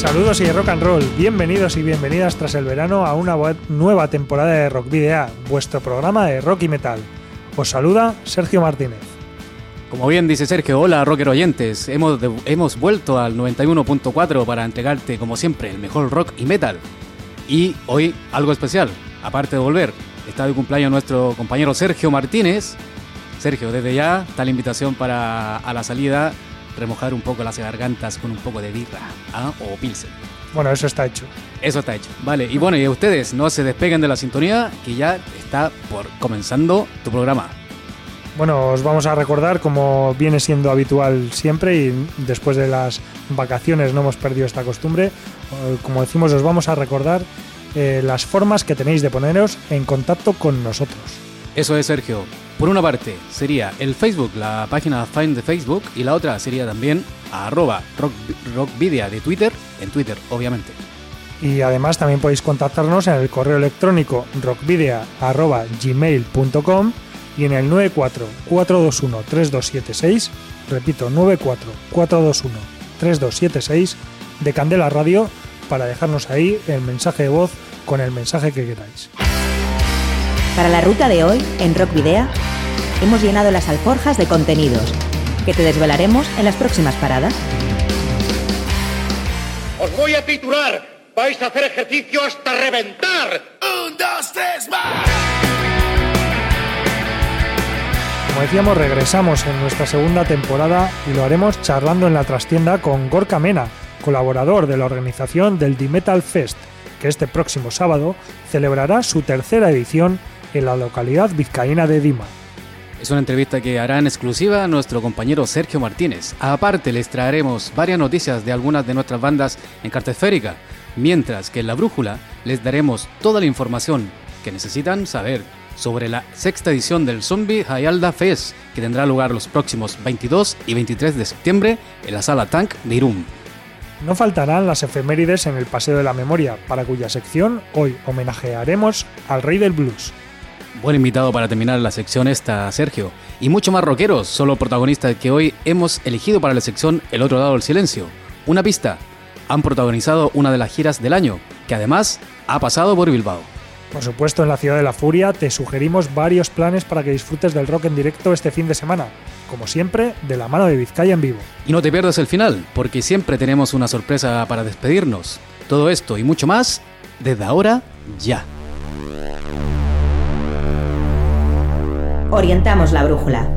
Saludos y rock and roll, bienvenidos y bienvenidas tras el verano a una nueva temporada de Rock Video, vuestro programa de rock y metal. Os saluda Sergio Martínez. Como bien dice Sergio, hola rocker oyentes, hemos, hemos vuelto al 91.4 para entregarte como siempre el mejor rock y metal. Y hoy algo especial, aparte de volver, está de cumpleaños nuestro compañero Sergio Martínez. Sergio, desde ya está la invitación para a la salida remojar un poco las gargantas con un poco de birra ¿ah? o pilsen. Bueno, eso está hecho. Eso está hecho. Vale, y bueno, y ustedes no se despeguen de la sintonía que ya está por comenzando tu programa. Bueno, os vamos a recordar, como viene siendo habitual siempre y después de las vacaciones no hemos perdido esta costumbre, eh, como decimos, os vamos a recordar eh, las formas que tenéis de poneros en contacto con nosotros. Eso es, Sergio. Por una parte sería el Facebook, la página Find de Facebook, y la otra sería también arroba rock, rockvidia de Twitter, en Twitter, obviamente. Y además también podéis contactarnos en el correo electrónico rockvidia.gmail.com y en el 94-421-3276, repito, 94-421-3276 de Candela Radio para dejarnos ahí el mensaje de voz con el mensaje que queráis. Para la ruta de hoy, en Rock Video, hemos llenado las alforjas de contenidos, que te desvelaremos en las próximas paradas. Os voy a titular. Vais a hacer ejercicio hasta reventar. Un, dos, tres, más. Como decíamos, regresamos en nuestra segunda temporada y lo haremos charlando en la trastienda con Gorka Mena, colaborador de la organización del D-Metal Fest, que este próximo sábado celebrará su tercera edición en la localidad vizcaína de Dima. Es una entrevista que hará en exclusiva nuestro compañero Sergio Martínez. Aparte, les traeremos varias noticias de algunas de nuestras bandas en carta esférica, mientras que en la brújula les daremos toda la información que necesitan saber sobre la sexta edición del Zombie Hayalda Fest, que tendrá lugar los próximos 22 y 23 de septiembre en la sala Tank de Irún. No faltarán las efemérides en el Paseo de la Memoria, para cuya sección hoy homenajearemos al Rey del Blues. Buen invitado para terminar la sección esta, Sergio. Y mucho más rockeros, solo protagonistas que hoy hemos elegido para la sección El otro lado del silencio. Una pista. Han protagonizado una de las giras del año, que además ha pasado por Bilbao. Por supuesto, en la Ciudad de la Furia te sugerimos varios planes para que disfrutes del rock en directo este fin de semana. Como siempre, de la mano de Vizcaya en vivo. Y no te pierdas el final, porque siempre tenemos una sorpresa para despedirnos. Todo esto y mucho más, desde ahora, ya. Orientamos la brújula,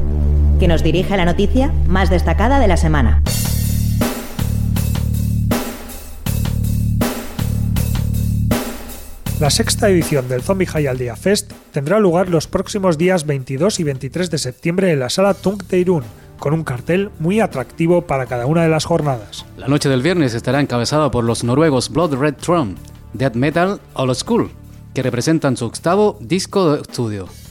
que nos dirige a la noticia más destacada de la semana. La sexta edición del Zombie High Fest tendrá lugar los próximos días 22 y 23 de septiembre en la sala Tung Teirun, con un cartel muy atractivo para cada una de las jornadas. La noche del viernes estará encabezada por los noruegos Blood Red Throne, Death Metal Old School, que representan su octavo disco de estudio.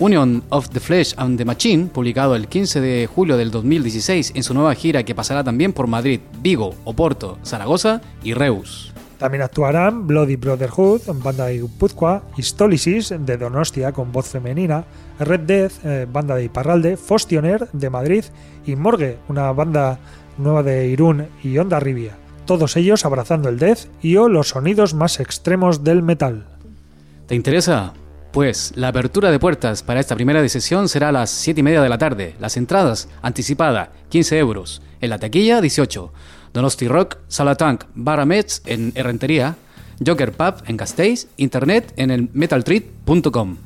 Union of the Flesh and the Machine, publicado el 15 de julio del 2016 en su nueva gira que pasará también por Madrid, Vigo, Oporto, Zaragoza y Reus. También actuarán Bloody Brotherhood, banda de Guipúzcoa, Histólisis de Donostia con voz femenina, Red Death, eh, banda de Iparralde, Fostioner de Madrid y Morgue, una banda nueva de Irún y Onda Rivia. Todos ellos abrazando el death y o los sonidos más extremos del metal. ¿Te interesa? Pues la apertura de puertas para esta primera sesión será a las 7 y media de la tarde. Las entradas, anticipada, 15 euros. En la taquilla, 18. Donosti Rock, Sala Tank, Baramets en Herrentería, Joker Pub en Castells, internet en el metaltreat.com.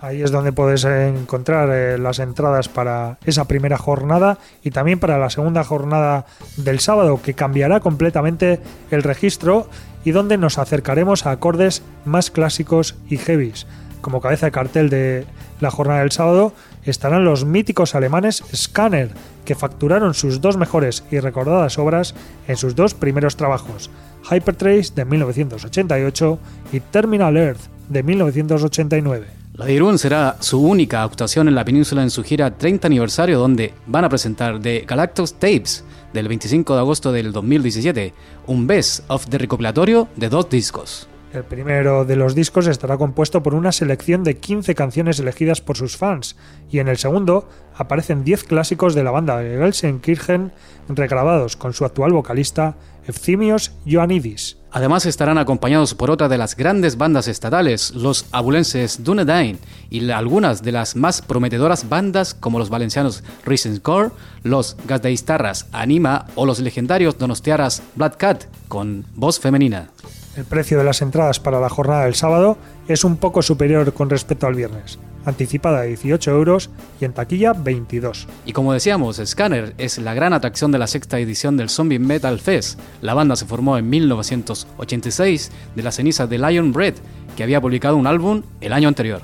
Ahí es donde puedes encontrar eh, las entradas para esa primera jornada y también para la segunda jornada del sábado, que cambiará completamente el registro y donde nos acercaremos a acordes más clásicos y heavies como cabeza de cartel de la jornada del sábado, estarán los míticos alemanes Scanner, que facturaron sus dos mejores y recordadas obras en sus dos primeros trabajos, Hypertrace de 1988 y Terminal Earth de 1989. La de será su única actuación en la península en su gira 30 aniversario donde van a presentar The Galactus Tapes del 25 de agosto del 2017, un best of de recopilatorio de dos discos. El primero de los discos estará compuesto por una selección de 15 canciones elegidas por sus fans, y en el segundo aparecen 10 clásicos de la banda de Gelsenkirchen regrabados con su actual vocalista Efthymios Ioannidis. Además estarán acompañados por otra de las grandes bandas estatales, los abulenses Dunedain, y algunas de las más prometedoras bandas como los valencianos Risen Core, los Gasdeistarras Anima o los legendarios donostiaras Black Cat con voz femenina. El precio de las entradas para la jornada del sábado es un poco superior con respecto al viernes, anticipada 18 euros y en taquilla 22. Y como decíamos, Scanner es la gran atracción de la sexta edición del Zombie Metal Fest. La banda se formó en 1986 de las cenizas de Lion Bread, que había publicado un álbum el año anterior.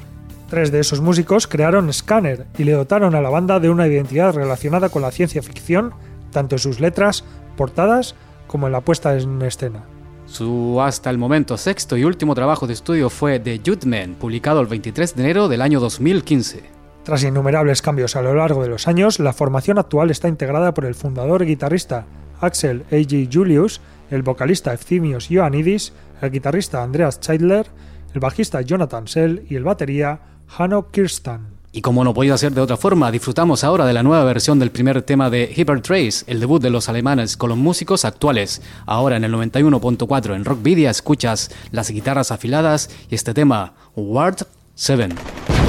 Tres de esos músicos crearon Scanner y le dotaron a la banda de una identidad relacionada con la ciencia ficción, tanto en sus letras, portadas, como en la puesta en escena. Su hasta el momento sexto y último trabajo de estudio fue The Man, publicado el 23 de enero del año 2015. Tras innumerables cambios a lo largo de los años, la formación actual está integrada por el fundador y guitarrista Axel A.G. Julius, el vocalista Efthymios Ioannidis, el guitarrista Andreas Scheidler, el bajista Jonathan Sell y el batería Hanno Kirstan. Y como no podía ser de otra forma, disfrutamos ahora de la nueva versión del primer tema de Hypertrace, el debut de los alemanes con los músicos actuales. Ahora en el 91.4 en Rockvidia escuchas las guitarras afiladas y este tema, Ward 7.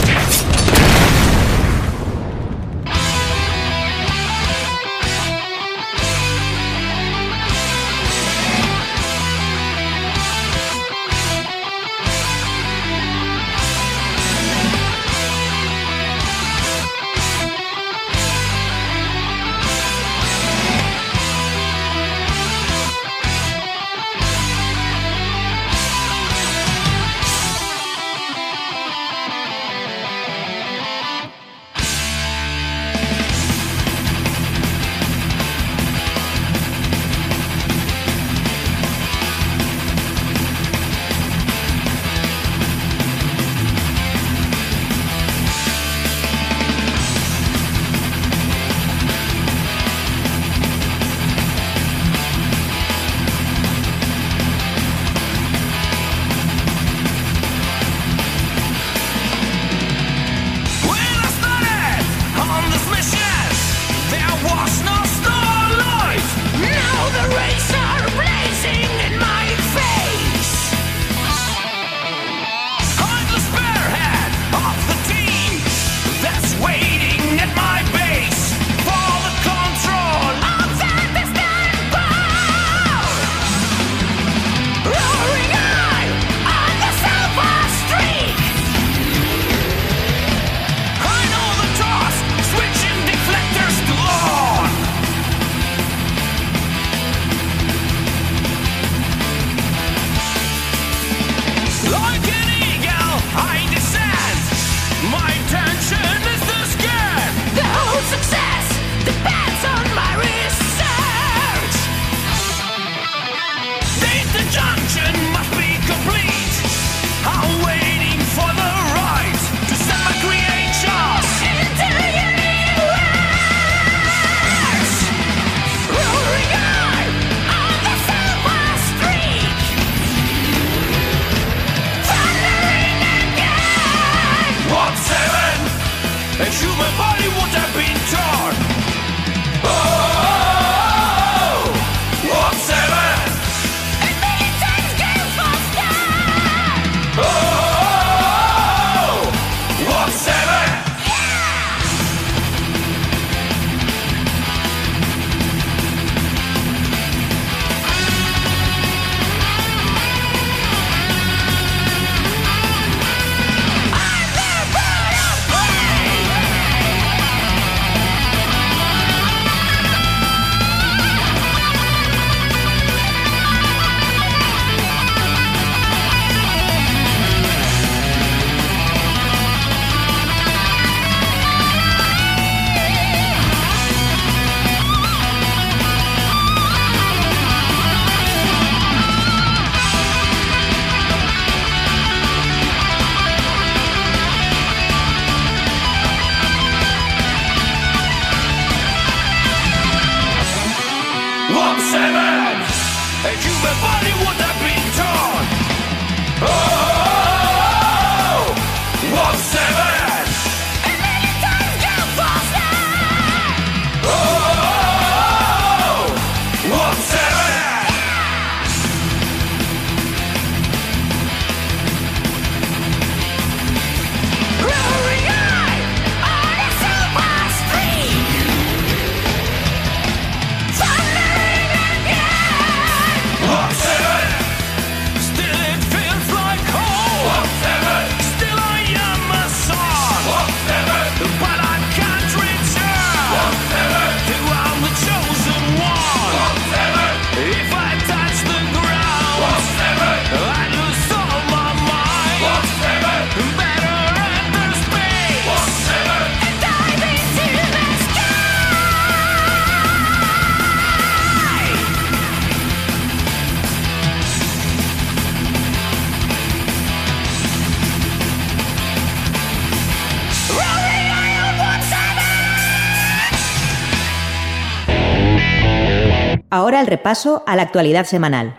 Ahora el repaso a la actualidad semanal,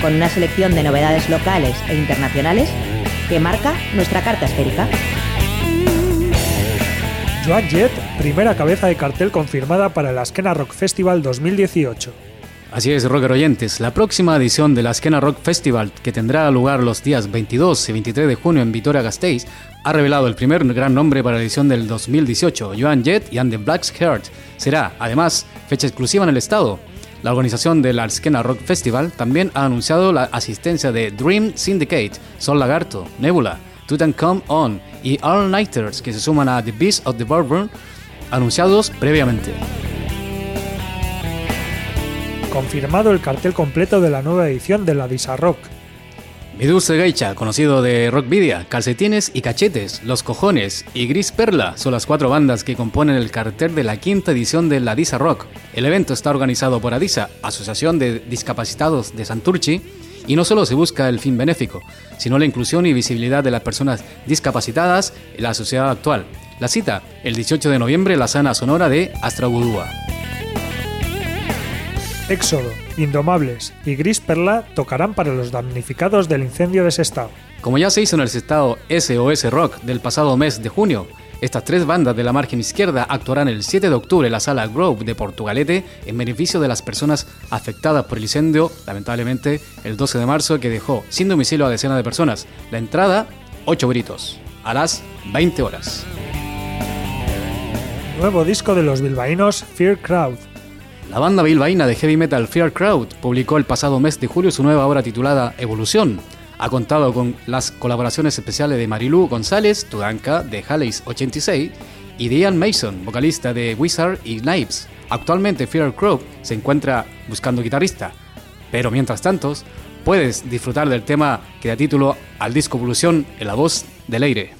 con una selección de novedades locales e internacionales que marca nuestra carta esférica. Joan Jett, primera cabeza de cartel confirmada para el Askena Rock Festival 2018. Así es, rocker oyentes. La próxima edición del Askena Rock Festival, que tendrá lugar los días 22 y 23 de junio en Vitoria-Gasteiz, ha revelado el primer gran nombre para la edición del 2018, Joan Jett y And the Black's Heart. Será, además, fecha exclusiva en el estado. La organización del Askena Rock Festival también ha anunciado la asistencia de Dream Syndicate, Sol Lagarto, Nebula, Tutankhamun y All Nighters, que se suman a The Beast of the Bourbon, anunciados previamente confirmado el cartel completo de la nueva edición de la Disa Rock. Mi dulce Geicha, conocido de Rockvidia, Calcetines y Cachetes, Los Cojones y Gris Perla son las cuatro bandas que componen el cartel de la quinta edición de la Disa Rock. El evento está organizado por Adisa, Asociación de Discapacitados de Santurchi, y no solo se busca el fin benéfico, sino la inclusión y visibilidad de las personas discapacitadas en la sociedad actual. La cita, el 18 de noviembre, la sana sonora de Astragudúa. Éxodo, Indomables y Gris Perla tocarán para los damnificados del incendio de Sestao. Como ya se hizo en el Sestao SOS Rock del pasado mes de junio, estas tres bandas de la margen izquierda actuarán el 7 de octubre en la sala Grove de Portugalete en beneficio de las personas afectadas por el incendio, lamentablemente el 12 de marzo, que dejó sin domicilio a decenas de personas. La entrada, 8 gritos, a las 20 horas. Nuevo disco de los bilbaínos Fear Crowd. La banda bilbaína de heavy metal Fear Crowd publicó el pasado mes de julio su nueva obra titulada Evolución. Ha contado con las colaboraciones especiales de Marilu González, Tudanka de Halley's 86 y de Ian Mason, vocalista de Wizard y Knives. Actualmente Fear Crowd se encuentra buscando guitarrista, pero mientras tanto puedes disfrutar del tema que da título al disco Evolución en la voz de Leire.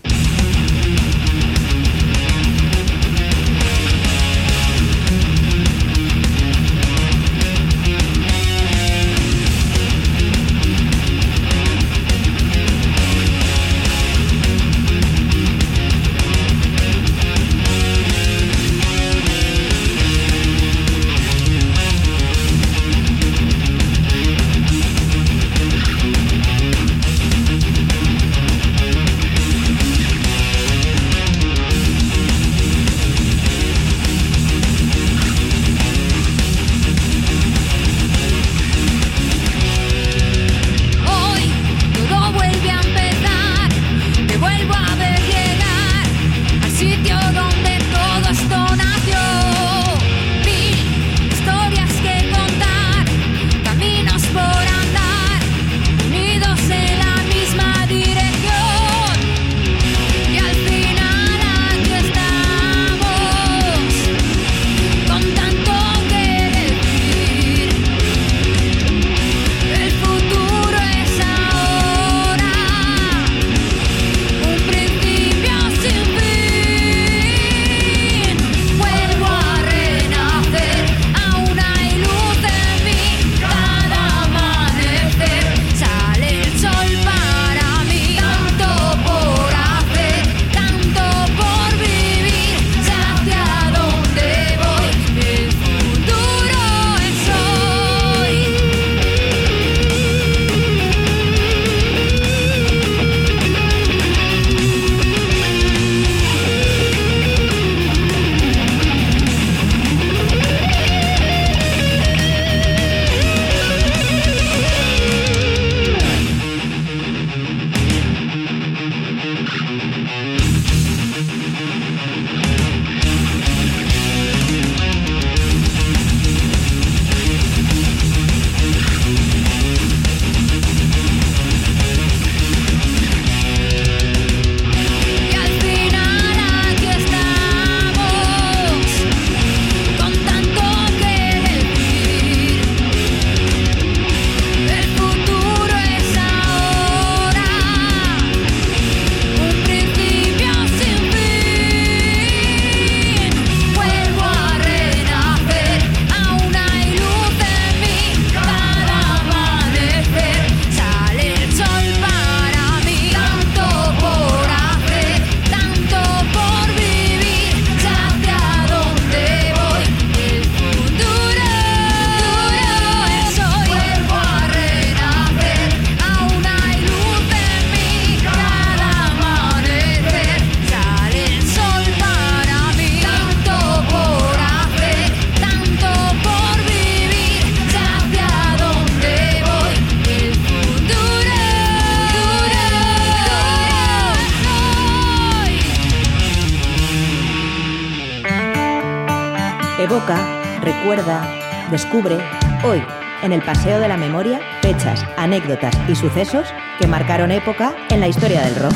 En el Paseo de la Memoria, fechas, anécdotas y sucesos que marcaron época en la historia del rock.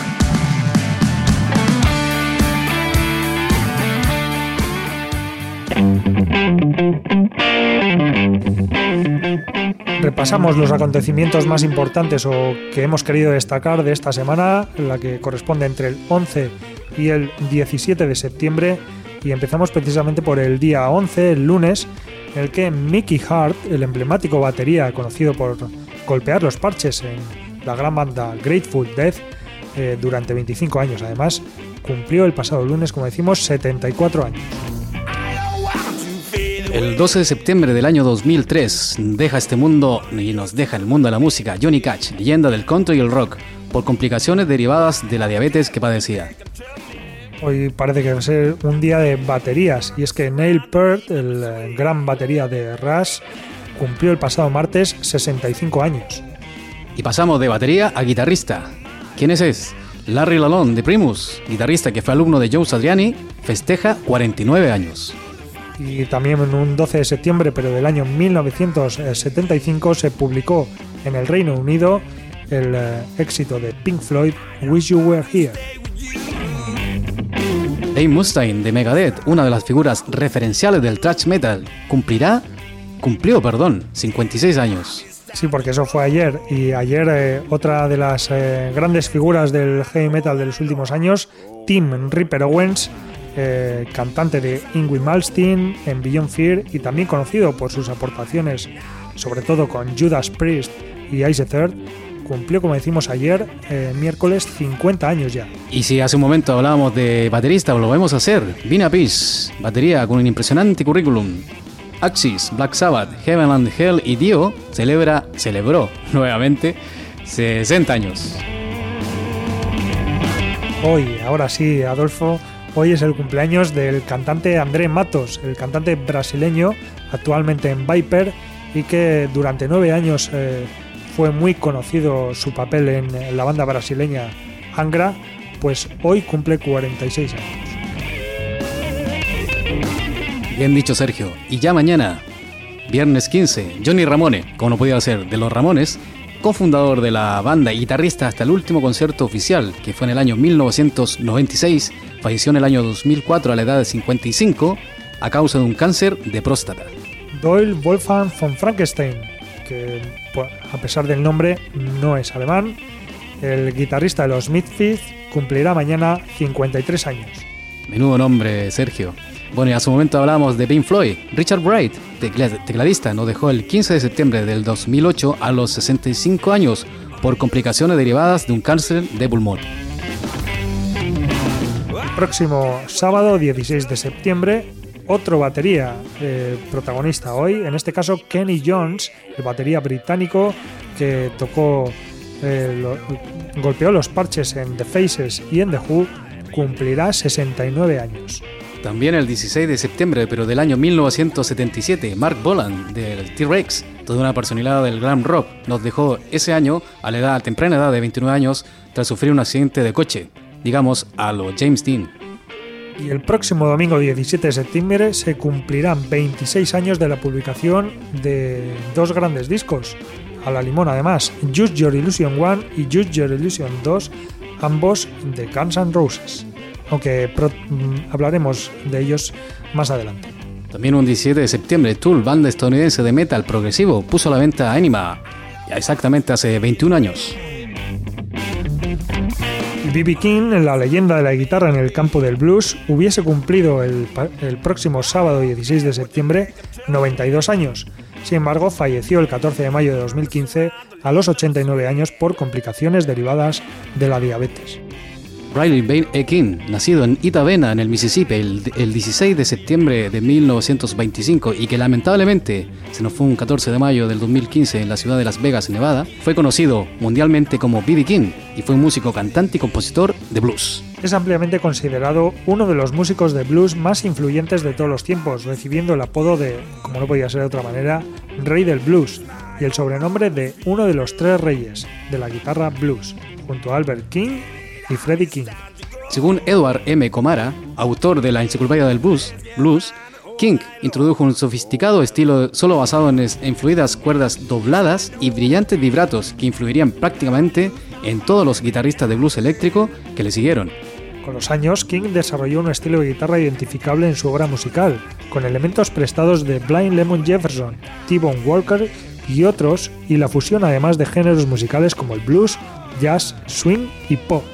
Repasamos los acontecimientos más importantes o que hemos querido destacar de esta semana, la que corresponde entre el 11 y el 17 de septiembre, y empezamos precisamente por el día 11, el lunes, el que Mickey Hart, el emblemático batería conocido por golpear los parches en la gran banda Grateful Death eh, durante 25 años, además, cumplió el pasado lunes, como decimos, 74 años. El 12 de septiembre del año 2003 deja este mundo y nos deja el mundo de la música Johnny Cash, leyenda del country y el rock, por complicaciones derivadas de la diabetes que padecía. Hoy parece que va a ser un día de baterías y es que Neil Peart, el eh, gran batería de Rush, cumplió el pasado martes 65 años. Y pasamos de batería a guitarrista. ¿Quién es ese? Larry Lalonde de Primus, guitarrista que fue alumno de Joe Satriani, festeja 49 años y también en un 12 de septiembre, pero del año 1975, se publicó en el Reino Unido el eh, éxito de Pink Floyd, Wish You Were Here. Dave Mustaine de Megadeth, una de las figuras referenciales del thrash metal, cumplirá, cumplió, perdón, 56 años. Sí, porque eso fue ayer y ayer eh, otra de las eh, grandes figuras del heavy metal de los últimos años, Tim Ripper Owens, eh, cantante de Ingrid Malstein en Beyond Fear y también conocido por sus aportaciones, sobre todo con Judas Priest y Ice Third, cumplió, como decimos ayer, eh, miércoles 50 años ya. Y si hace un momento hablábamos de baterista, lo vamos a hacer. Vina Peace, batería con un impresionante currículum. Axis, Black Sabbath, Heaven and Hell y Dio celebra, celebró nuevamente 60 años. Hoy, ahora sí, Adolfo, Hoy es el cumpleaños del cantante André Matos, el cantante brasileño, actualmente en Viper, y que durante nueve años eh, fue muy conocido su papel en la banda brasileña Angra, pues hoy cumple 46 años. Bien dicho Sergio, y ya mañana, viernes 15, Johnny Ramone, como no podía ser, de los Ramones, cofundador de la banda y guitarrista hasta el último concierto oficial, que fue en el año 1996, falleció en el año 2004 a la edad de 55 a causa de un cáncer de próstata. Doyle Wolfgang von Frankenstein, que a pesar del nombre no es alemán, el guitarrista de los Misfits cumplirá mañana 53 años. Menudo nombre, Sergio. Bueno, y a su momento hablábamos de Pink Floyd. Richard Wright, tecladista, nos dejó el 15 de septiembre del 2008 a los 65 años por complicaciones derivadas de un cáncer de pulmón. El próximo sábado, 16 de septiembre, otro batería eh, protagonista hoy, en este caso Kenny Jones, el batería británico que tocó, eh, golpeó los parches en The Faces y en The Who, cumplirá 69 años. También el 16 de septiembre, pero del año 1977, Mark Bolan, del T-Rex, toda una personalidad del glam rock, nos dejó ese año, a la edad, temprana edad de 29 años, tras sufrir un accidente de coche, digamos a lo James Dean. Y el próximo domingo 17 de septiembre se cumplirán 26 años de la publicación de dos grandes discos, a la limón además, Just Your Illusion 1 y Just Your Illusion 2, ambos de Guns N' Roses aunque mm, hablaremos de ellos más adelante. También un 17 de septiembre, Tool, banda estadounidense de metal progresivo, puso a la venta Anima, exactamente hace 21 años. B.B. King, la leyenda de la guitarra en el campo del blues, hubiese cumplido el, el, próximo sábado 16 de septiembre 92 años. Sin embargo, falleció el 14 de mayo de 2015 a los 89 años por complicaciones derivadas de la diabetes. Riley Bain Ekin, nacido en Itavena, en el Mississippi, el, 16 de septiembre de 1925 y que lamentablemente se nos fue un 14 de mayo del 2015 en la ciudad de Las Vegas, Nevada, fue conocido mundialmente como B.B. King y fue un músico, cantante y compositor de blues. Es ampliamente considerado uno de los músicos de blues más influyentes de todos los tiempos, recibiendo el apodo de, como no podía ser de otra manera, Rey del Blues y el sobrenombre de uno de los tres reyes de la guitarra blues, junto a Albert King y Freddie King. Según Edward M. Comara, autor de la Enciclopedia del Blues, blues King introdujo un sofisticado estilo solo basado en, en, fluidas cuerdas dobladas y brillantes vibratos que influirían prácticamente en todos los guitarristas de blues eléctrico que le siguieron. Con los años, King desarrolló un estilo de guitarra identificable en su obra musical, con elementos prestados de Blind Lemon Jefferson, T-Bone Walker y otros, y la fusión además de géneros musicales como el blues, jazz, swing y pop.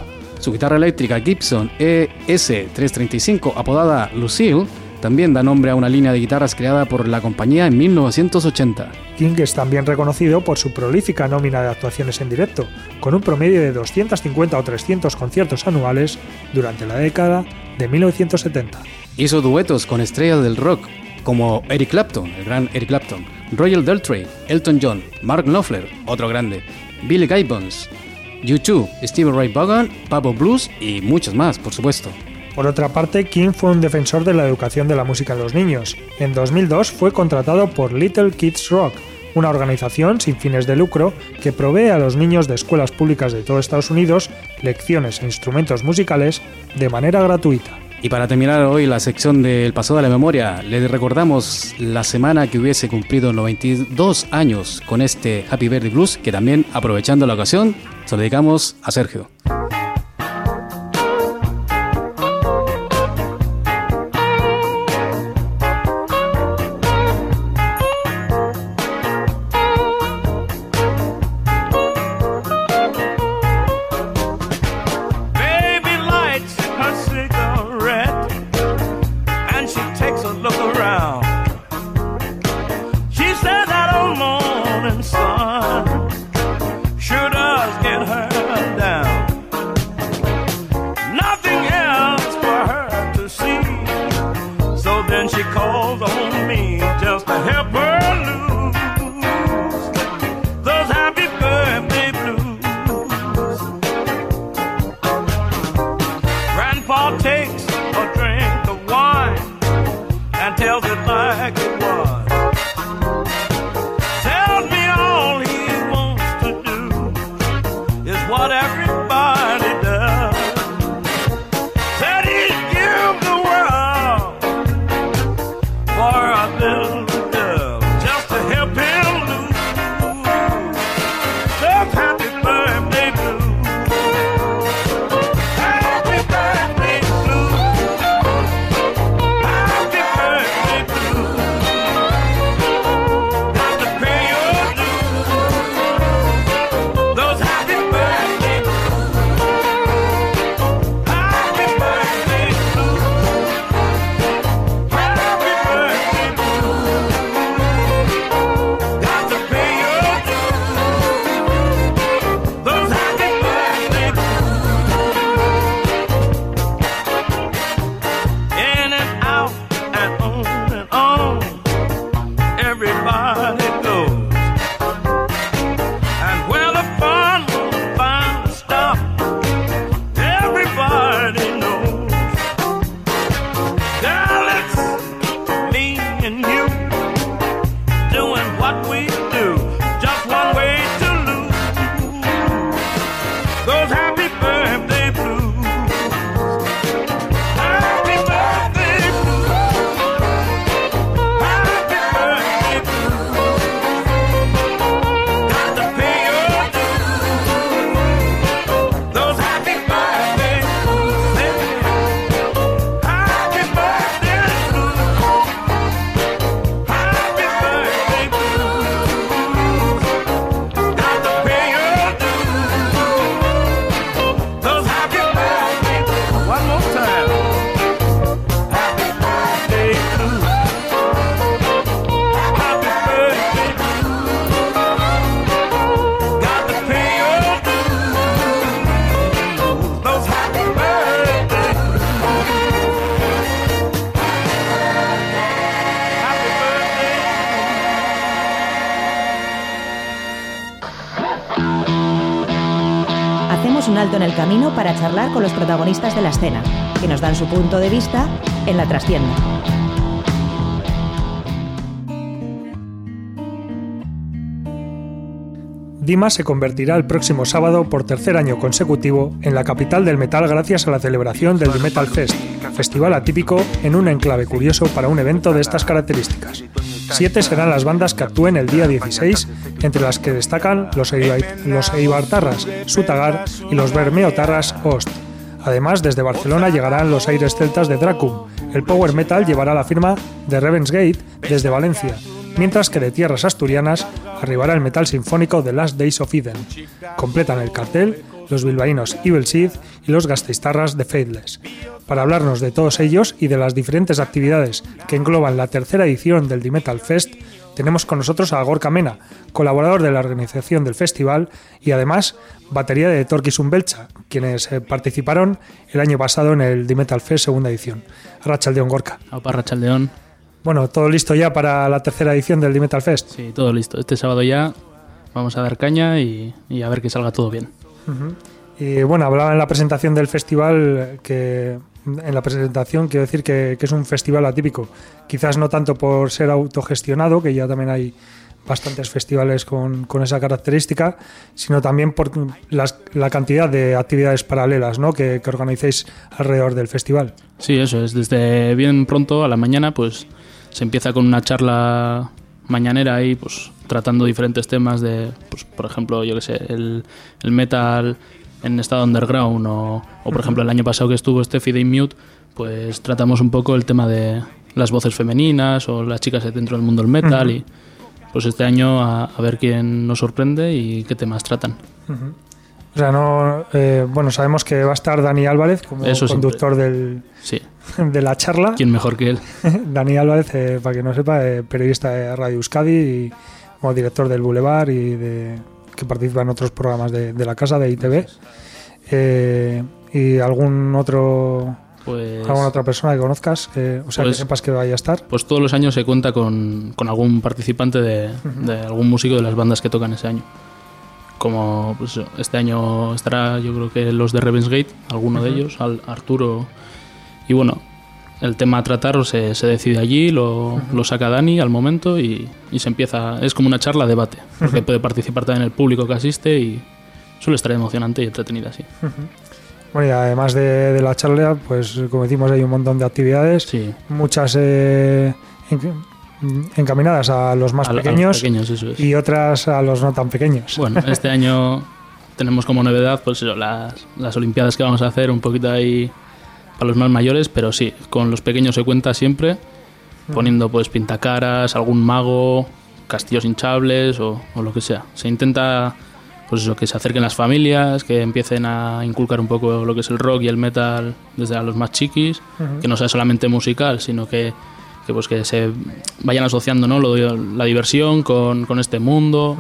Su guitarra eléctrica Gibson ES335, apodada Lucille, también da nombre a una línea de guitarras creada por la compañía en 1980. King es también reconocido por su prolífica nómina de actuaciones en directo, con un promedio de 250 o 300 conciertos anuales durante la década de 1970. Hizo duetos con estrellas del rock como Eric Clapton, el gran Eric Clapton, Royal Daltrey, Elton John, Mark Knopfler, otro grande, Billy Gibbons, U2, Steve Ray Vaughan, Pablo Blues y muchos más, por supuesto. Por otra parte, King fue un defensor de la educación de la música en los niños. En 2002 fue contratado por Little Kids Rock, una organización sin fines de lucro que provee a los niños de escuelas públicas de todo Estados Unidos lecciones e instrumentos musicales de manera gratuita. Y para terminar hoy la sección del pasado de la memoria, le recordamos la semana que hubiese cumplido 92 años con este Happy Birthday Blues, que también, aprovechando la ocasión, se lo dedicamos a Sergio. Protagonistas de la escena, que nos dan su punto de vista en la trastienda. Dima se convertirá el próximo sábado por tercer año consecutivo en la capital del metal gracias a la celebración del Metal Fest, festival atípico en un enclave curioso para un evento de estas características. Siete serán las bandas que actúen el día 16, entre las que destacan los Eibartarras, Sutagar y los Bermeotarras Ost. Además, desde Barcelona llegarán los aires celtas de Dracum. El power metal llevará la firma de Ravensgate desde Valencia, mientras que de tierras asturianas arribará el metal sinfónico The Last Days of Eden. Completan el cartel los bilbaínos Evil Seed y los gasteiztarras de Faithless. Para hablarnos de todos ellos y de las diferentes actividades que engloban la tercera edición del D-Metal Fest, tenemos con nosotros a Gorka Mena, colaborador de la organización del festival y además batería de Torquis Umbelcha, quienes eh, participaron el año pasado en el D-Metal Fest segunda edición. Rachaldeón Gorka. Opa, Rachaldeón. Bueno, todo listo ya para la tercera edición del D-Metal Fest. Sí, todo listo. Este sábado ya vamos a dar caña y, a ver que salga todo bien. Y bueno, hablaba en la presentación del festival que en la presentación quiero decir que, es un festival atípico. Quizás no tanto por ser autogestionado, que ya también hay bastantes festivales con, esa característica, sino también por la cantidad de actividades paralelas ¿no? que, que organizáis alrededor del festival. Sí, eso es. Desde bien pronto a la mañana, pues se empieza con una charla mañanera ahí, pues tratando diferentes temas de, pues, por ejemplo, yo que sé, el, metal en estado underground o, por ejemplo el año pasado que estuvo Steffi de Mute, pues tratamos un poco el tema de las voces femeninas o las chicas dentro del mundo del metal y pues este año a, ver quién nos sorprende y qué temas tratan. O sea, no, eh, bueno, sabemos que va a estar Dani Álvarez como conductor del, sí. de la charla. ¿Quién mejor que él? Dani Álvarez, eh, para que no sepa, eh, periodista de Radio Euskadi y como director del Boulevard y de, que participa en otros programas de, la casa de ITV. y algún otro pues, alguna otra persona que conozcas, o sea, que pues sepas que vaya a estar. Pues todos los años se cuenta con, con algún participante de, de, algún músico de las bandas que tocan ese año como pues, este año estará yo creo que los de Ravensgate, alguno de ellos, Arturo. Y bueno, el tema a tratar se, se decide allí, lo, lo, saca Dani al momento y, y, se empieza, es como una charla, debate, porque puede participar también el público que asiste y suele estar emocionante y entretenida así. Bueno, y además de, de, la charla, pues como decimos, hay un montón de actividades, sí. muchas eh, encaminadas a los más pequeños, y otras a los no tan pequeños. Bueno, este año tenemos como novedad pues las, las Olimpiadas que vamos a hacer un poquito ahí para los más mayores, pero sí, con los pequeños se cuenta siempre, poniendo pues pintacaras, algún mago, castillos hinchables o, lo que sea. Se intenta pues eso, que se acerquen las familias, que empiecen a inculcar un poco lo que es el rock y el metal desde a los más chiquis, que no sea solamente musical, sino que que pues que se vayan asociando ¿no? la diversión con, con este mundo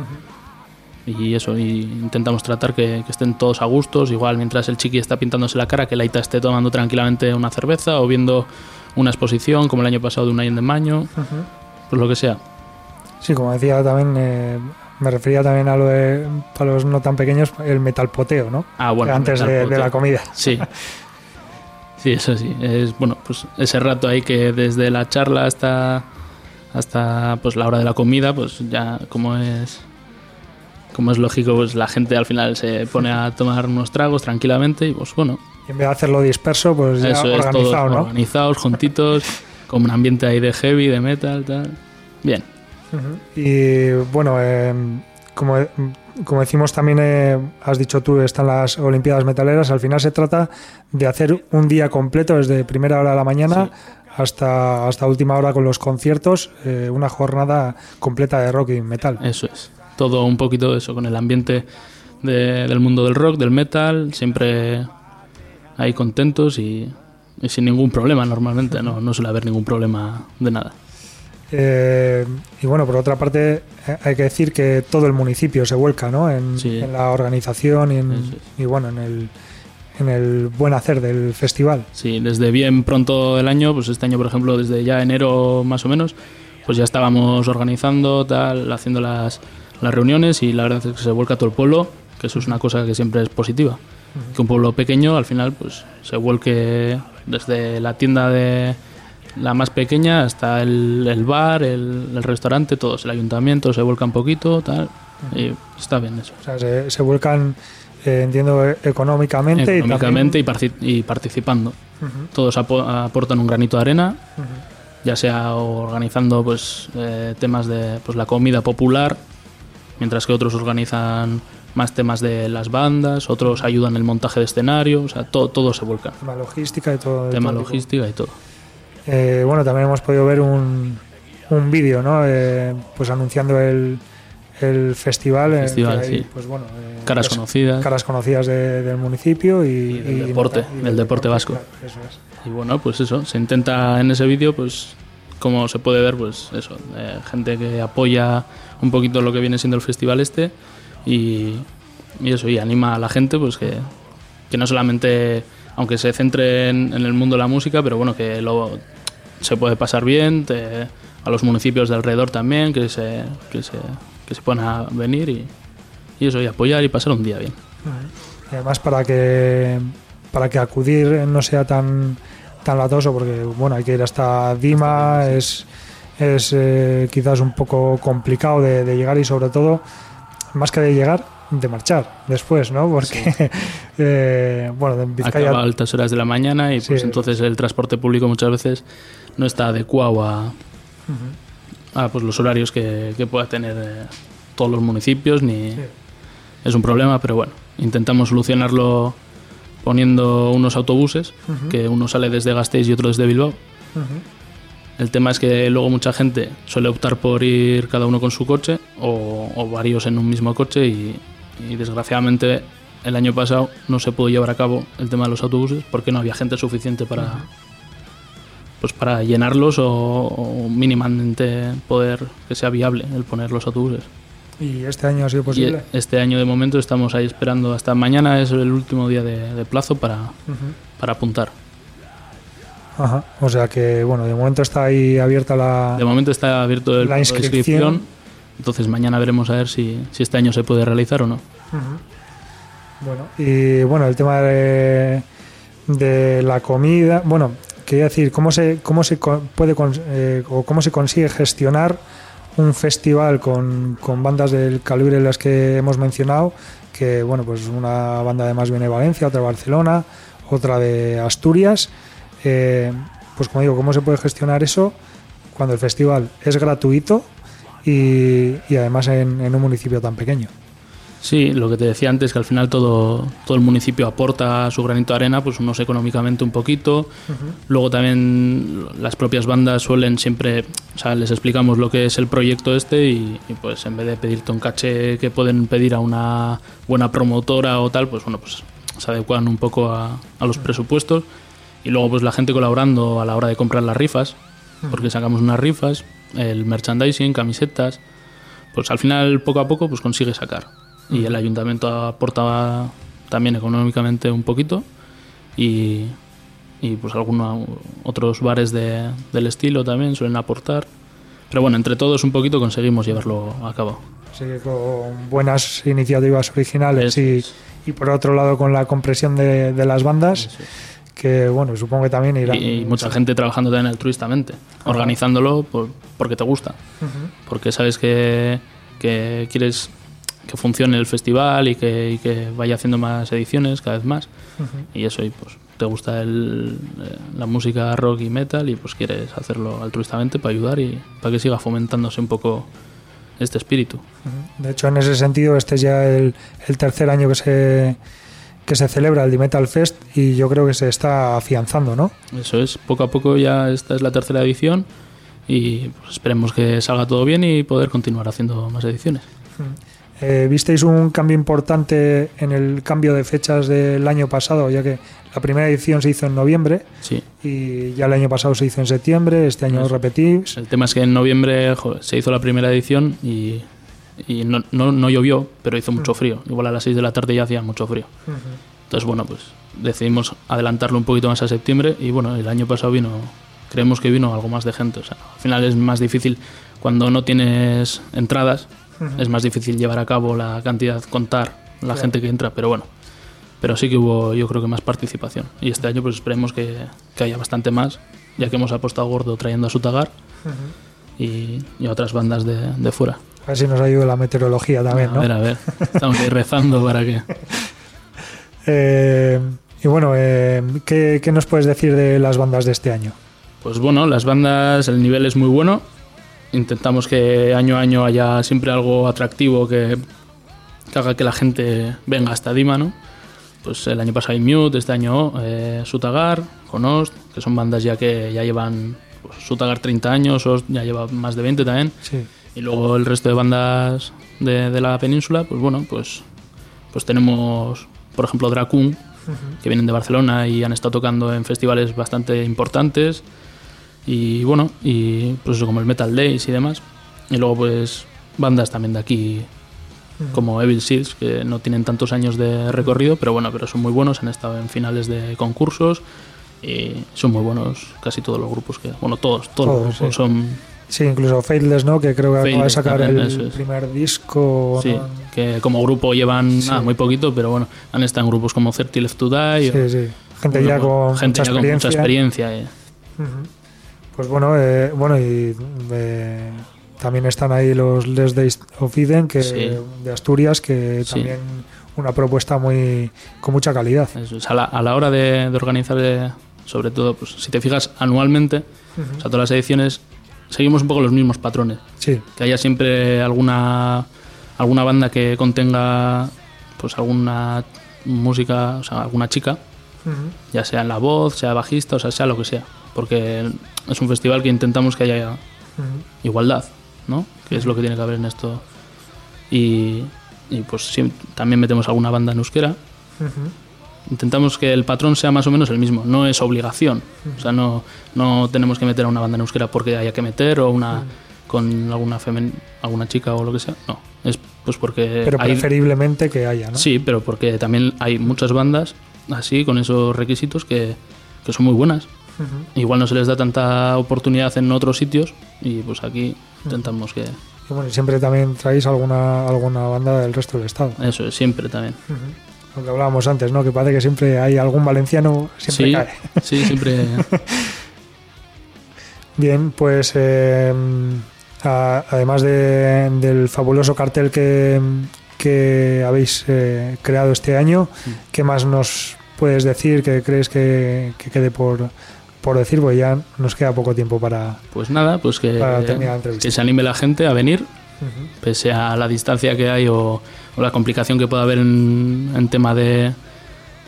y eso y intentamos tratar que, estén todos a gustos igual mientras el chiqui está pintándose la cara que la Ita esté tomando tranquilamente una cerveza o viendo una exposición como el año pasado de un año de Maño pues lo que sea. Sí como decía también eh, me refería también a lo de para los no tan pequeños el metal poteo no ah bueno antes de, de, la comida. Sí. Sí, eso sí. Es bueno, pues ese rato ahí que desde la charla hasta hasta pues la hora de la comida, pues ya como es como es lógico, pues la gente al final se pone a tomar unos tragos tranquilamente y pues bueno. Y en vez de hacerlo disperso, pues ya organizado, ¿no? Organizados, juntitos, con un ambiente ahí de heavy, de metal, tal. Bien. Y bueno, eh, como como decimos también, eh, has dicho tú, están las Olimpiadas Metaleras, al final se trata de hacer un día completo desde primera hora de la mañana hasta, hasta última hora con los conciertos, eh, una jornada completa de rock y metal. Eso es, todo un poquito eso, con el ambiente del mundo del rock, del metal, siempre ahí contentos y, sin ningún problema normalmente, no, no suele haber ningún problema de nada. Eh, y bueno, por otra parte, eh, hay que decir que todo el municipio se vuelca ¿no? en, la organización y, bueno, en el, en el buen hacer del festival. Sí, desde bien pronto del año, pues este año, por ejemplo, desde ya enero más o menos, pues ya estábamos organizando, tal, haciendo las, las reuniones y la verdad es que se vuelca todo el pueblo, que eso es una cosa que siempre es positiva. Que un pueblo pequeño al final pues se vuelque desde la tienda de la más pequeña hasta el, el bar, el, el restaurante, todos, el ayuntamiento se vuelca un poquito, tal, y está bien eso. O sea, se, se vuelcan, eh, entiendo, económicamente, Económicamente y y, parci- y participando. también... Ujú, Todos apo- aportan un granito de arena, ya sea organizando pues eh, temas de pues, la comida popular, mientras que otros organizan más temas de las bandas, otros ayudan en el montaje de escenario, o sea, todo, todo se vuelca. Tema logística y todo. de Tema todo tipo. logística y todo. Eh, bueno, también hemos podido ver un, un vídeo, ¿no? Eh, pues anunciando el, el festival. hay. Pues bueno, eh, Caras pues, conocidas. caras conocidas de- del municipio y, Y del deporte, y del deporte vasco. claro, eso es. Y bueno, pues eso, se intenta en ese vídeo, pues como se puede ver, pues eso, eh, gente que apoya un poquito lo que viene siendo el festival este y, eso, y anima a la gente, pues que, que no solamente, aunque se centre en, el mundo de la música, pero bueno, que lo, se puede pasar bien, a los municipios de alrededor también, que se, que se, que se puedan venir y, y eso, y apoyar y pasar un día bien. Y además para que para que acudir no sea tan tan latoso porque bueno hay que ir hasta Dima es es eh, quizás un poco complicado de, de llegar y sobre todo más que de llegar de marchar después no porque eh, bueno en Vizcaya acaba a altas horas de la mañana y pues Sí. entonces el transporte público muchas veces no está adecuado a, a, pues los horarios que, que pueda tener eh, todos los municipios ni Sí. es un problema pero bueno intentamos solucionarlo poniendo unos autobuses que uno sale desde Gasteiz y otro desde Bilbao. El tema es que luego mucha gente suele optar por ir cada uno con su coche o, o varios en un mismo coche y, y desgraciadamente el año pasado no se pudo llevar a cabo el tema de los autobuses porque no había gente suficiente para pues para llenarlos o, o mínimamente poder que sea viable el poner los autobuses. Y este año ha sido Y posible este año de momento estamos ahí esperando hasta mañana es el último día de, de plazo para, para apuntar. Ajá. o sea que bueno de momento está ahí abierta la De momento está abierto el La inscripción. Entonces mañana veremos a ver si, si este año se puede realizar o no. Bueno, y bueno, el tema de, de la comida, bueno, quería decir, ¿cómo se, cómo se puede eh, o cómo se consigue gestionar un festival con, con bandas del calibre de las que hemos mencionado? Que bueno, pues una banda además viene de Valencia, otra de Barcelona, otra de Asturias. Eh, pues como digo, ¿cómo se puede gestionar eso cuando el festival es gratuito y, y además en, en un municipio tan pequeño? Sí, lo que te decía antes, que al final todo, todo el municipio aporta su granito de arena, pues unos económicamente un poquito. Luego también las propias bandas suelen siempre, o sea, les explicamos lo que es el proyecto este y, y, pues en vez de pedirte un caché que pueden pedir a una buena promotora o tal, pues bueno, pues se adecuan un poco a, a los presupuestos. Y luego pues la gente colaborando a la hora de comprar las rifas, porque sacamos unas rifas, el merchandising, camisetas, pues al final poco a poco pues consigue sacar. Y el ayuntamiento aporta también económicamente un poquito y, y pues algunos otros bares de- del estilo también suelen aportar. Pero bueno, entre todos un poquito conseguimos llevarlo a cabo. Que con buenas iniciativas originales y, y por otro lado con la compresión de, de las bandas, que bueno, supongo que también irán. Y, y mucha gente trabajando también altruistamente, organizándolo por- porque te gusta. Ujú. porque sabes que, que quieres que funcione el festival y que, y que vaya haciendo más ediciones cada vez más y eso y pues te gusta el, eh, la música rock y metal y pues quieres hacerlo altruistamente para ayudar y para que siga fomentándose un poco este espíritu. De hecho, en ese sentido, este es ya el, el tercer año que se que se celebra el D-Metal Fest y yo creo que se está afianzando, ¿no? Eso es, poco a poco ya esta es la tercera edición y pues, esperemos que salga todo bien y poder continuar haciendo más ediciones. Eh, ¿Visteis un cambio importante en el cambio de fechas del año pasado, ya que la primera edición se hizo en noviembre Sí, y ya el año pasado se hizo en septiembre, este año Eso. repetís? El tema es que en noviembre joder, se hizo la primera edición y, y no, no, no llovió, pero hizo mucho frío. Igual a las 6 de la tarde ya hacía mucho frío. Entonces, bueno, pues decidimos adelantarlo un poquito más a septiembre y bueno, el año pasado vino, creemos que vino algo más de gente. O sea, al final es más difícil cuando no tienes entradas, es más difícil llevar a cabo la cantidad, contar la gente que entra, pero bueno. Pero sí que hubo, yo creo que más participación. Y este año, pues esperemos que, que haya bastante más ya que hemos apostado gordo trayendo a Sutagar y, y a otras bandas de, de fuera. A ver si nos ayuda la meteorología también, a ¿no? ver, a ver. Estamos ahí rezando para que. Eh, y bueno, eh, ¿qué, qué nos puedes decir de las bandas de este año? Pues bueno, las bandas, el nivel es muy bueno. Intentamos que año a año haya siempre algo atractivo que, que haga que la gente venga hasta Dima, ¿no? Pues el año pasado Mute, este año eh, Sutagar, Conost, que son bandas ya que ya llevan pues, Sutagar 30 años, Ost ya lleva más de 20 también. Sí. Y luego el resto de bandas de, de la península, pues bueno, pues, pues tenemos, por ejemplo, Dracun, que vienen de Barcelona y han estado tocando en festivales bastante importantes. Y bueno, y pues eso, como el Metal Days y demás. Y luego pues bandas también de aquí, como Evil Seeds, que no tienen tantos años de recorrido, pero bueno, pero son muy buenos, han estado en finales de concursos. Y son muy buenos casi todos los grupos que... Bueno, todos, todos, Todos, los grupos sí. son Sí, incluso Faithless, ¿no? Que creo que acaba de Faithless sacar también, el es. primer disco. Sí, ¿no? que como grupo llevan Sí. muy poquito, pero bueno, han estado en grupos como 30 Left to Die. o- Sí, sí. Gente bueno, ya con gente mucha ya con experiencia. mucha experiencia. eh. Pues bueno, eh, bueno y eh, también están ahí los Les Days of Eden que, Sí. de Asturias, que Sí. también una propuesta muy con mucha calidad. Es, a, la, a la hora de, de organizar, eh, sobre todo, pues si te fijas anualmente, o sea, todas las ediciones, seguimos un poco los mismos patrones. Sí, Que haya siempre alguna, alguna banda que contenga pues alguna música, o sea, alguna chica, ya sea en la voz, sea bajista, o sea, sea lo que sea. Porque es un festival que intentamos que haya igualdad, ¿no? Que es lo que tiene que haber en esto. Y, y pues sí, también metemos alguna banda en euskera. Intentamos que el patrón sea más o menos el mismo, no es obligación. O sea, no, no tenemos que meter a una banda en euskera porque haya que meter o una con alguna femen, alguna chica o lo que sea. No, es pues porque pero hay- preferiblemente que haya, ¿no? Sí, pero porque también hay muchas bandas así, con esos requisitos, que, que son muy buenas. Igual no se les da tanta oportunidad en otros sitios y pues aquí intentamos que Y bueno, y siempre también traéis alguna alguna banda del resto del estado. eso es siempre también. Lo que hablábamos antes, ¿no? Que parece que siempre hay algún valenciano, siempre sí, cae. sí, siempre. Bien, pues eh, a- además de- del fabuloso cartel que, que habéis eh, creado este año. ¿qué más nos puedes decir que crees que, que quede por, por decir? Porque ya nos queda poco tiempo para... Pues nada, pues que, Para terminar la entrevista. que se anime la gente a venir, pese a la distancia que hay o, o la complicación que pueda haber en, en tema de,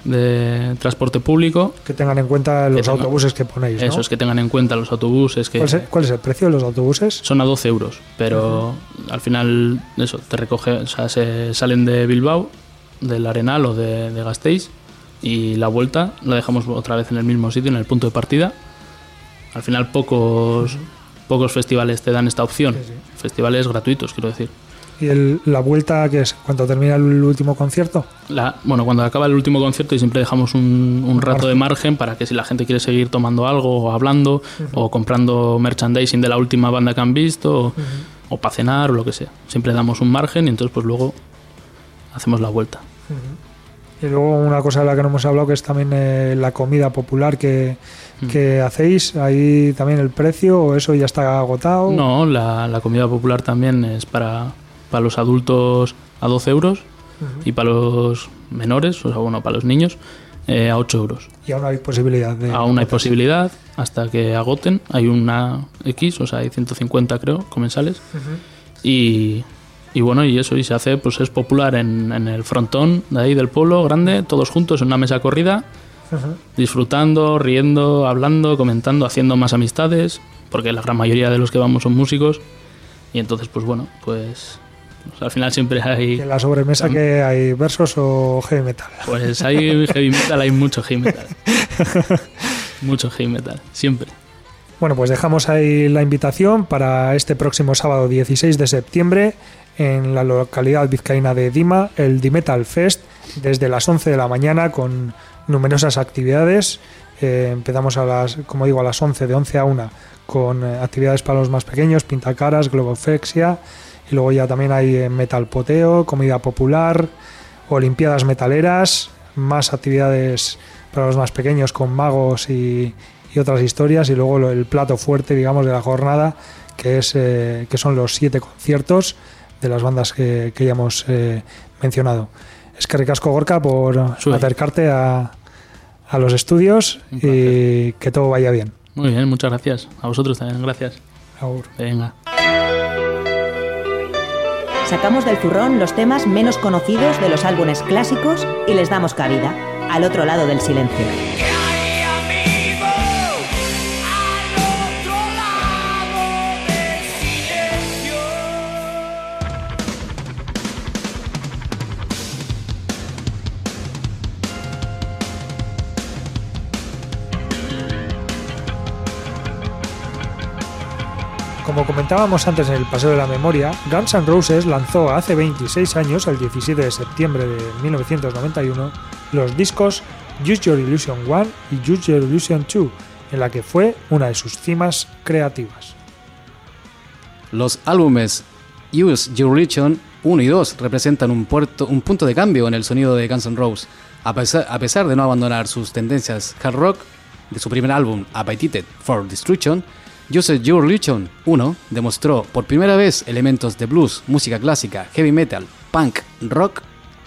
de transporte público. Que tengan en cuenta los autobuses que ponéis, ¿no? Eso es que tengan en cuenta los autobuses que ¿Cuál, es, el- cuál es el precio de los autobuses? son a 12 euros, pero al final eso te recoge, o sea, se salen de Bilbao, del Arenal o de, de Gasteiz y la vuelta la dejamos otra vez en el mismo sitio, en el punto de partida. Al final pocos pocos festivales te dan esta opción, Sí, sí. festivales gratuitos, quiero decir. ¿Y el- la vuelta que es cuando termina el último concierto? La- bueno, cuando acaba el último concierto y siempre dejamos un, un rato de margen para que si la gente quiere seguir tomando algo o hablando o comprando merchandising de la última banda que han visto o, o para cenar o lo que sea. Siempre damos un margen y entonces pues luego hacemos la vuelta. Y luego una cosa de la que no hemos hablado que es también eh, la comida popular que, Mm. que hacéis. Ahí también el precio o eso ya está agotado. No, la, la comida popular también es para, para los adultos a 12 euros y para los menores, o sea, bueno, para los niños, eh, a 8 euros. Y aún hay posibilidad de. Aún hay posibilidad hasta que agoten. Hay una X, o sea, hay 150 creo, comensales. Y, y bueno, y eso, y se hace, pues es popular en, en el frontón de ahí del pueblo grande, todos juntos en una mesa corrida, disfrutando, riendo, hablando, comentando, haciendo más amistades, porque la gran mayoría de los que vamos son músicos. Y entonces, pues bueno, pues, pues al final siempre hay, en la sobremesa que hay versos o heavy metal. pues hay heavy metal, hay mucho heavy metal. Mucho heavy metal, siempre. Bueno, pues dejamos ahí la invitación para este próximo sábado 16 de septiembre en la localidad vizcaína de Dima, el Dimetal Fest, desde las 11 de la mañana con numerosas actividades. Eh, empezamos a las, como digo, a las 11, de 11 a 1, con eh, actividades para los más pequeños, pintacaras, globoflexia, y luego ya también hay eh, metal poteo, comida popular, olimpiadas metaleras, más actividades para los más pequeños con magos y, y otras historias y luego el plato fuerte, digamos, de la jornada, que, es, eh, que son los siete conciertos de las bandas que, ya hemos eh, mencionado. Es que ricasco Gorka por acercarte a, a los estudios y que todo vaya bien. Muy bien, muchas gracias. A vosotros también, gracias. Venga. Sacamos del zurrón los temas menos conocidos de los álbumes clásicos y les damos cabida, al otro lado del silencio. Como comentábamos antes en el Paseo de la Memoria, Guns N' Roses lanzó hace 26 años, el 17 de septiembre de 1991, los discos Use Your Illusion 1 y Use Your Illusion 2, en la que fue una de sus cimas creativas. Los álbumes Use Your Illusion 1 y 2 representan un, un punto de cambio en el sonido de Guns N' Roses, a pesar, a pesar de no abandonar sus tendencias hard rock de su primer álbum Appetited for Destruction, Joseph Your Illusion 1 demostró por primera vez elementos de blues, música clásica, heavy metal, punk, rock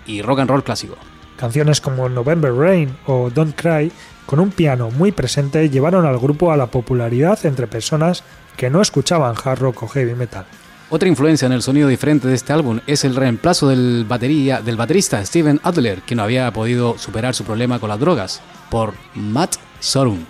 y rock and roll clásico. Canciones como November Rain o Don't Cry, con un piano muy presente, llevaron al grupo a la popularidad entre personas que no escuchaban hard rock o heavy metal. Otra influencia en el sonido diferente de este álbum es el reemplazo del, batería, del baterista Steven Adler, que no había podido superar su problema con las drogas, por Matt Sorum.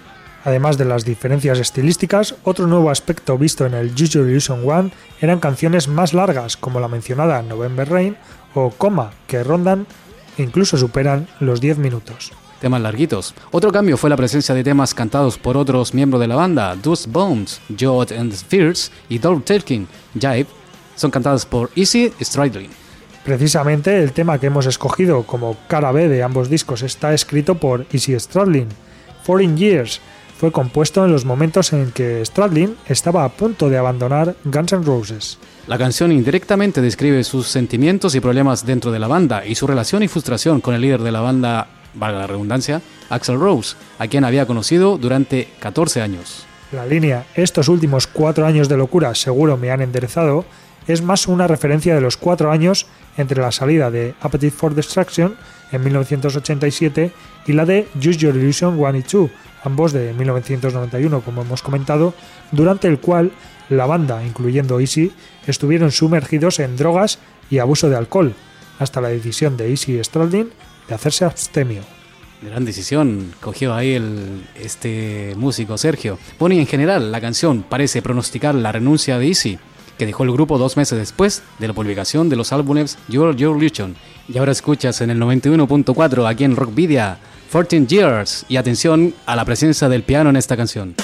Además de las diferencias estilísticas, otro nuevo aspecto visto en el Use Illusion One eran canciones más largas, como la mencionada November Rain o Coma, que rondan e incluso superan los 10 minutos. Temas larguitos. Otro cambio fue la presencia de temas cantados por otros miembros de la banda, Dust Bones, Jod and Spheres y Dolph Telkin, Jive, son cantadas por Easy Stradlin. Precisamente el tema que hemos escogido como cara B de ambos discos está escrito por Easy Stradlin, Foreign Years, fue compuesto en los momentos en que Stradlin estaba a punto de abandonar Guns N' Roses. La canción indirectamente describe sus sentimientos y problemas dentro de la banda y su relación y frustración con el líder de la banda, valga la redundancia, Axel Rose, a quien había conocido durante 14 años. La línea Estos últimos cuatro años de locura seguro me han enderezado es más una referencia de los cuatro años entre la salida de Appetite for Destruction en 1987 y la de Use Your Illusion 1 y 2 ambos de 1991, como hemos comentado, durante el cual la banda, incluyendo Easy, estuvieron sumergidos en drogas y abuso de alcohol, hasta la decisión de Easy Stradlin de hacerse abstemio. Gran decisión cogió ahí el, este músico Sergio. Pony en general, la canción parece pronosticar la renuncia de Easy, que dejó el grupo dos meses después de la publicación de los álbumes Your Your Illusion. Y ahora escuchas en el 91.4 aquí en Rockvidia 14 Years y atención a la presencia del piano en esta canción.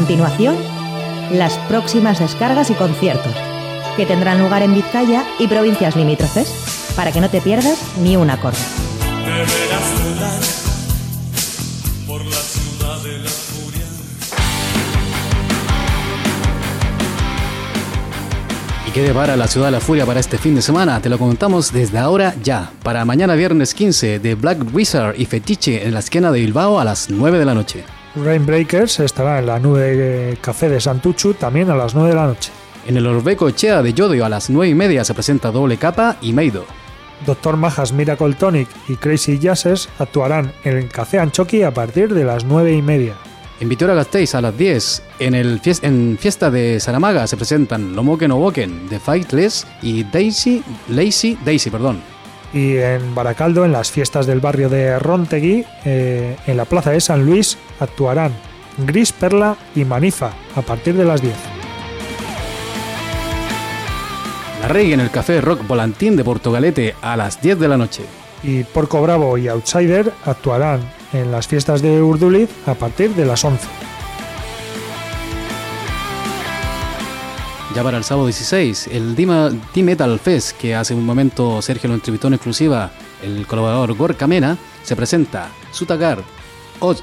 Continuación, las próximas descargas y conciertos, que tendrán lugar en Vizcaya y provincias limítrofes, para que no te pierdas ni un acorde. ¿Y qué depara la ciudad de la furia para este fin de semana? Te lo comentamos desde ahora ya. Para mañana viernes 15 de Black Wizard y Fetiche en la esquina de Bilbao a las 9 de la noche. Rainbreakers estará en la nube café de Santuchu también a las 9 de la noche. En el Orbeco Chea de Yodio a las 9 y media se presenta Doble Capa y Meido. Doctor Majas Miracle Tonic y Crazy Jazzes actuarán en el Café Anchoqui a partir de las 9 y media. En Vitoria Gasteiz a las 10, en, el en Fiesta de Saramaga se presentan Lomoken Oboken de Fightless y Daisy, Lazy Daisy, perdón y en Baracaldo, en las fiestas del barrio de Rontegui, eh, en la plaza de San Luis, actuarán Gris Perla y Manifa a partir de las 10. La Rey en el Café Rock Volantín de Portugalete a las 10 de la noche. Y Porco Bravo y Outsider actuarán en las fiestas de Urduliz a partir de las 11. Ya para el sábado 16, el Dima, Metal Fest, que hace un momento Sergio lo entrevistó en exclusiva, el colaborador Gorka Mena, se presenta Sutagar, Odd,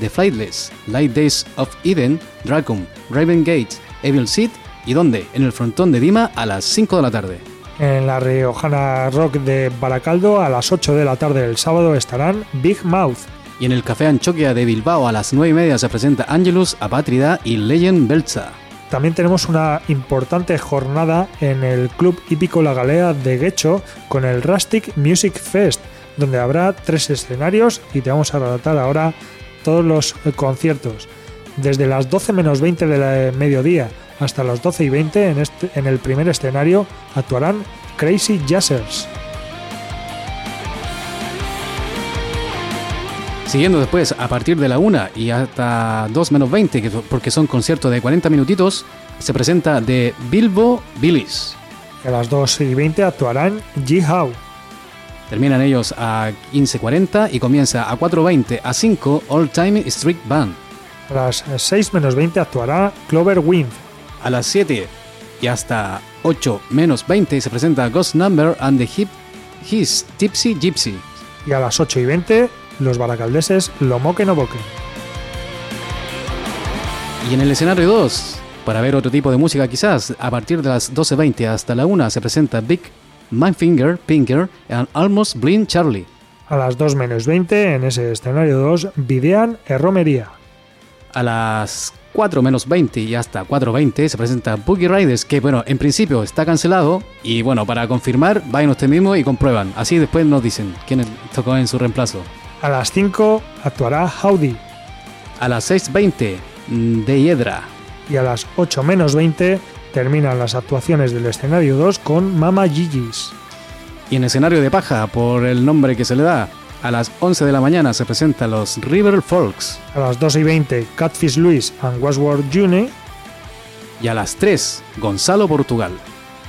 The Flightless, Light Days of Eden, Dracum, Raven Gate, Evil Seed y donde, en el frontón de Dima a las 5 de la tarde. En la Riojana Rock de Baracaldo a las 8 de la tarde del sábado estarán Big Mouth. Y en el Café Anchoquia de Bilbao a las 9 y media se presenta Angelus, Apátrida y Legend Belza. También tenemos una importante jornada en el Club Hípico La Galea de Guecho con el Rustic Music Fest, donde habrá tres escenarios y te vamos a relatar ahora todos los conciertos. Desde las 12 menos 20 del mediodía hasta las 12 y 20 en, este, en el primer escenario actuarán Crazy Jazzers. Siguiendo después, a partir de la 1 y hasta 2 menos 20, porque son conciertos de 40 minutitos, se presenta de Bilbo Billis. A las 2 y 20 actuarán G-How. Terminan ellos a 15.40 y comienza a 4.20 a 5 All Time Street Band. A las 6 menos 20 actuará Clover Wind. A las 7 y hasta 8 menos 20 se presenta Ghost Number and the Hip His Tipsy Gypsy. Y a las 8 y 20 los baracaldeses lo moquen o boquen. Y en el escenario 2, para ver otro tipo de música quizás, a partir de las 12.20 hasta la 1 se presenta Big Finger, Pinker and Almost Blind Charlie. A las 2 menos 20, en ese escenario 2, videan e Romería. A las 4 menos 20 y hasta 4.20 se presenta Boogie Riders, que bueno, en principio está cancelado. Y bueno, para confirmar, vayan usted mismo y comprueban. Así después nos dicen quién tocó en su reemplazo. A las 5 actuará Howdy. A las 6.20 mm, de Hiedra. Y a las 8 menos 20 terminan las actuaciones del escenario 2 con Mama Gigi's. Y en escenario de paja, por el nombre que se le da, a las 11 de la mañana se presentan los River Folks. A las 2 y 20, Catfish Luis and Westward June. Y a las 3, Gonzalo Portugal.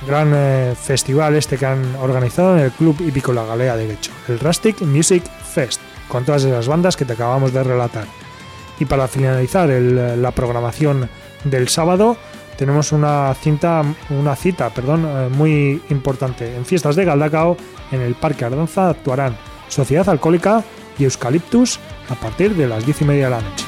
Gran eh, festival este que han organizado en el Club Hípico La Galea de Hecho, el Rustic Music Fest con todas esas bandas que te acabamos de relatar. Y para finalizar la programación del sábado, tenemos una cinta, una cita, perdón, eh, muy importante. En fiestas de Galdacao, en el Parque Ardanza, actuarán Sociedad Alcohólica y Eucaliptus a partir de las 10 y media de la noche.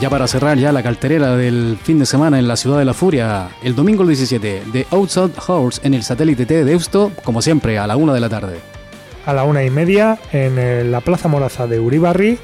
ya para cerrar ya la carterera del fin de semana en la Ciudad de la Furia, el domingo 17 de Outside Horse en el satélite T de Deusto, como siempre, a la una de la tarde. A la una y media, en eh, la Plaza Moraza de Uribarri,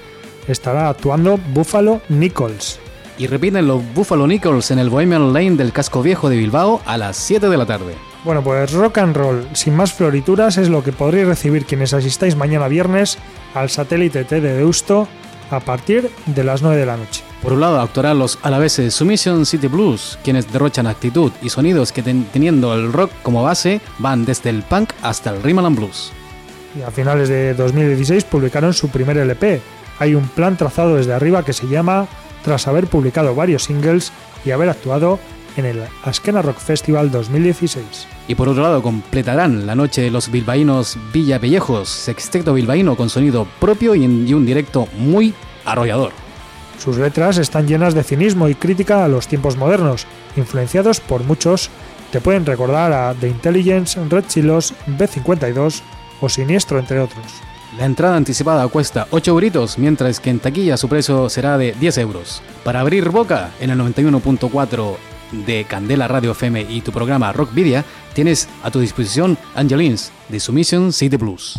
estará actuando Buffalo Nichols. Y repiten los Buffalo Nichols en el Bohemian Lane del Casco Viejo de Bilbao a las 7 de la tarde. Bueno, pues rock and roll sin más florituras es lo que podréis recibir quienes asistáis mañana viernes al satélite T de Deusto a partir de las 9 de la noche. Por un lado, actuarán los alaveses Submission City Blues, quienes derrochan actitud y sonidos que teniendo el rock como base van desde el punk hasta el rhythm and blues. Y a finales de 2016 publicaron su primer LP. Hay un plan trazado desde arriba que se llama tras haber publicado varios singles y haber actuado en el Askena Rock Festival 2016. Y por otro lado, completarán la noche de los bilbaínos Villa Pellejos, sexteto bilbaíno con sonido propio y, un directo muy arrollador. Sus letras están llenas de cinismo y crítica a los tiempos modernos, influenciados por muchos te pueden recordar a The Intelligence, Red Chilos, B52 o Siniestro, entre otros. La entrada anticipada cuesta 8 euritos, mientras que en taquilla su precio será de 10 euros. Para abrir boca, en el 91.4 de Candela Radio FM y tu programa Rock Video, tienes a tu disposición Angelines de Submission City Blues.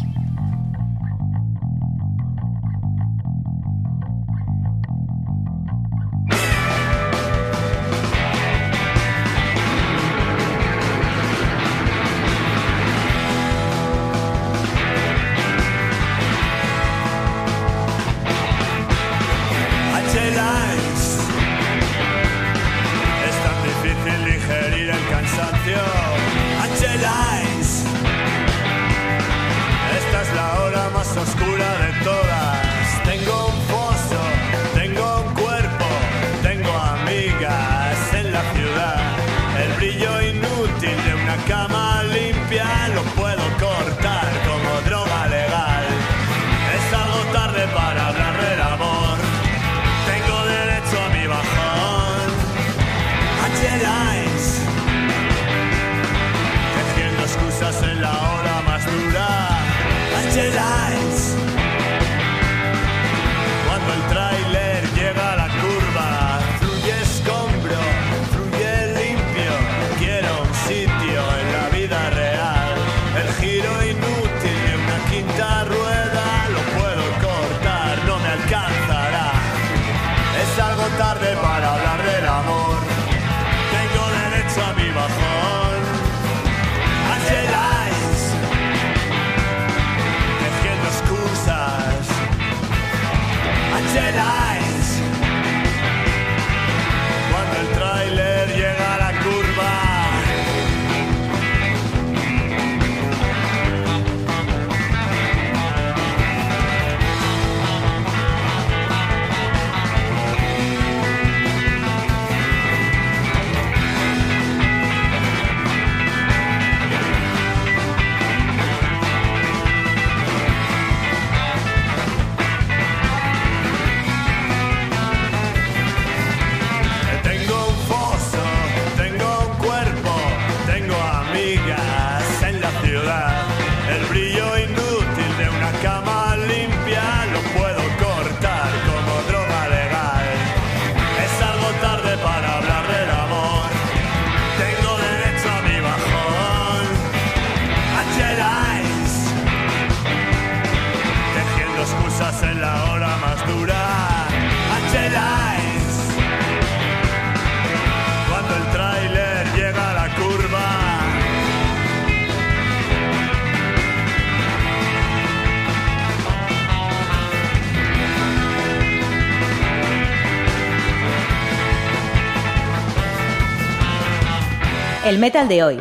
El metal de hoy.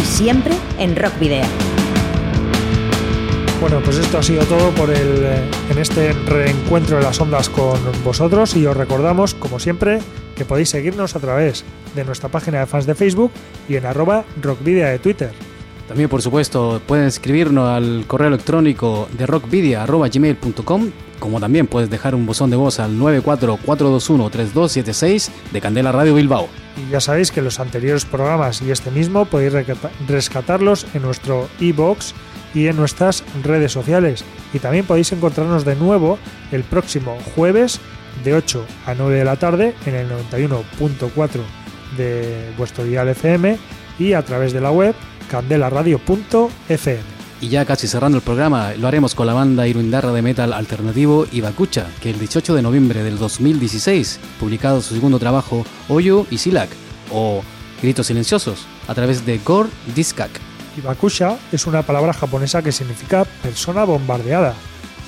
Y siempre en Rock Video. Bueno, pues esto ha sido todo por el, eh, en este reencuentro de las ondas con vosotros y os recordamos, como siempre, que podéis seguirnos a través de nuestra página de fans de Facebook y en arroba rockvidia de Twitter. También, por supuesto, pueden escribirnos al correo electrónico de rockvidia.gmail.com como también puedes dejar un buzón de voz al 944213276 de Candela Radio Bilbao. Y ya sabéis que los anteriores programas y este mismo podéis rescatarlos en nuestro e-box y en nuestras redes sociales. Y también podéis encontrarnos de nuevo el próximo jueves de 8 a 9 de la tarde en el 91.4 de vuestro dial FM y a través de la web candelaradio.fm. Y ya casi cerrando el programa, lo haremos con la banda irundarra de metal alternativo Ibakucha, que el 18 de noviembre del 2016, publicado su segundo trabajo Oyo y Silak, o Gritos Silenciosos, a través de Gore Diskak. Ibakusha es una palabra japonesa que significa persona bombardeada,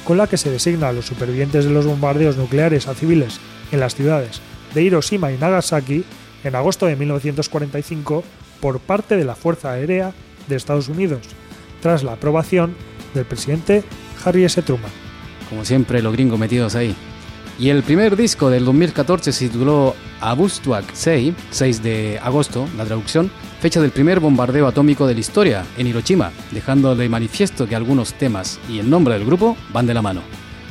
con la que se designa a los supervivientes de los bombardeos nucleares a civiles en las ciudades de Hiroshima y Nagasaki en agosto de 1945 por parte de la Fuerza Aérea de Estados Unidos, tras la aprobación del presidente Harry S. Truman. Como siempre, los gringos metidos ahí. Y el primer disco del 2014 se tituló Abustuak 6, 6 de agosto, la traducción, fecha del primer bombardeo atómico de la historia en Hiroshima, dejando de manifiesto que algunos temas y el nombre del grupo van de la mano.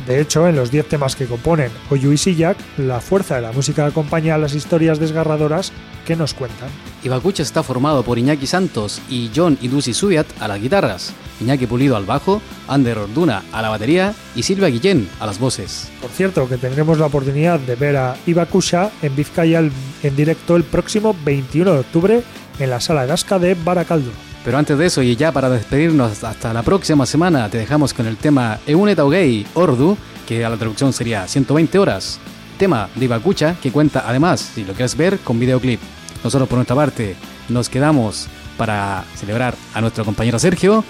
De hecho, en los 10 temas que componen Oyu y Siyak, la fuerza de la música acompaña a las historias desgarradoras que nos cuentan. Ibakucha está formado por Iñaki Santos y John Idusi Subiat a las guitarras, Iñaki Pulido al bajo, Ander Orduna a la batería y Silvia Guillén a las voces. Por cierto, que tendremos la oportunidad de ver a Ibakusha en Vizcaya en directo el próximo 21 de octubre en la sala Gasca de Baracaldo. Pero antes de eso, y ya para despedirnos hasta la próxima semana, te dejamos con el tema Eune Taugei Ordu, que a la traducción sería 120 horas. Tema de Ibakucha que cuenta además, si lo quieres ver, con videoclip. Nosotros por nuestra parte nos quedamos para celebrar a nuestro compañero Sergio.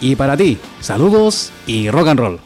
Y para ti, saludos y rock and roll.